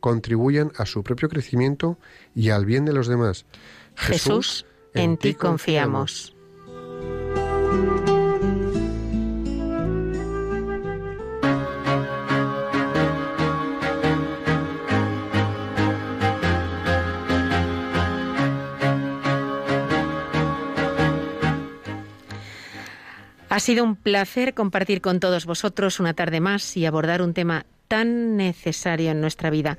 contribuyan a su propio crecimiento y al bien de los demás. Jesús, en ti confiamos. Ha sido un placer compartir con todos vosotros una tarde más y abordar un tema tan necesario en nuestra vida.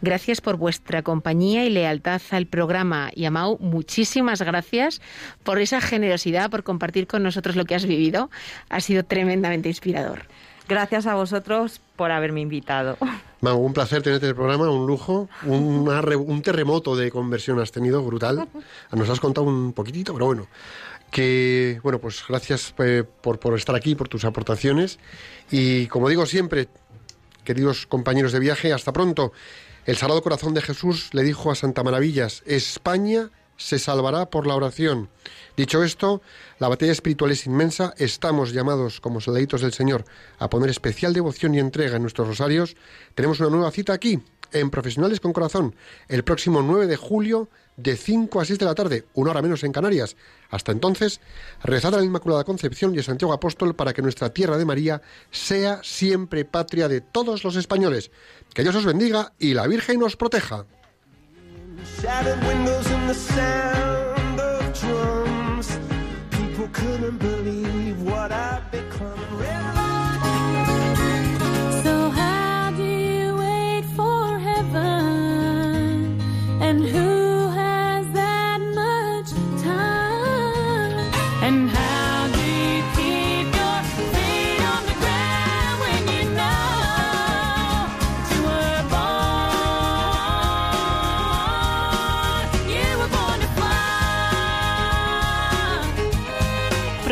Gracias por vuestra compañía y lealtad al programa. Y Amau, muchísimas gracias por esa generosidad, por compartir con nosotros lo que has vivido. Ha sido tremendamente inspirador. Gracias a vosotros por haberme invitado. Mau, un placer tenerte en el programa, un lujo, re- un terremoto de conversión has tenido, brutal. Nos has contado un poquitito, pero bueno. Que, bueno, pues gracias eh, por, por estar aquí, por tus aportaciones. Y como digo siempre, queridos compañeros de viaje, hasta pronto. El Sagrado Corazón de Jesús le dijo a Santa Maravillas, España se salvará por la oración. Dicho esto, la batalla espiritual es inmensa, estamos llamados como soldaditos del Señor a poner especial devoción y entrega en nuestros rosarios. Tenemos una nueva cita aquí, en Profesionales con Corazón el próximo 9 de julio de 5 a 6 de la tarde, una hora menos en Canarias. Hasta entonces, rezad a la Inmaculada Concepción y a Santiago Apóstol para que nuestra tierra de María sea siempre patria de todos los españoles. Que Dios os bendiga y la Virgen os proteja.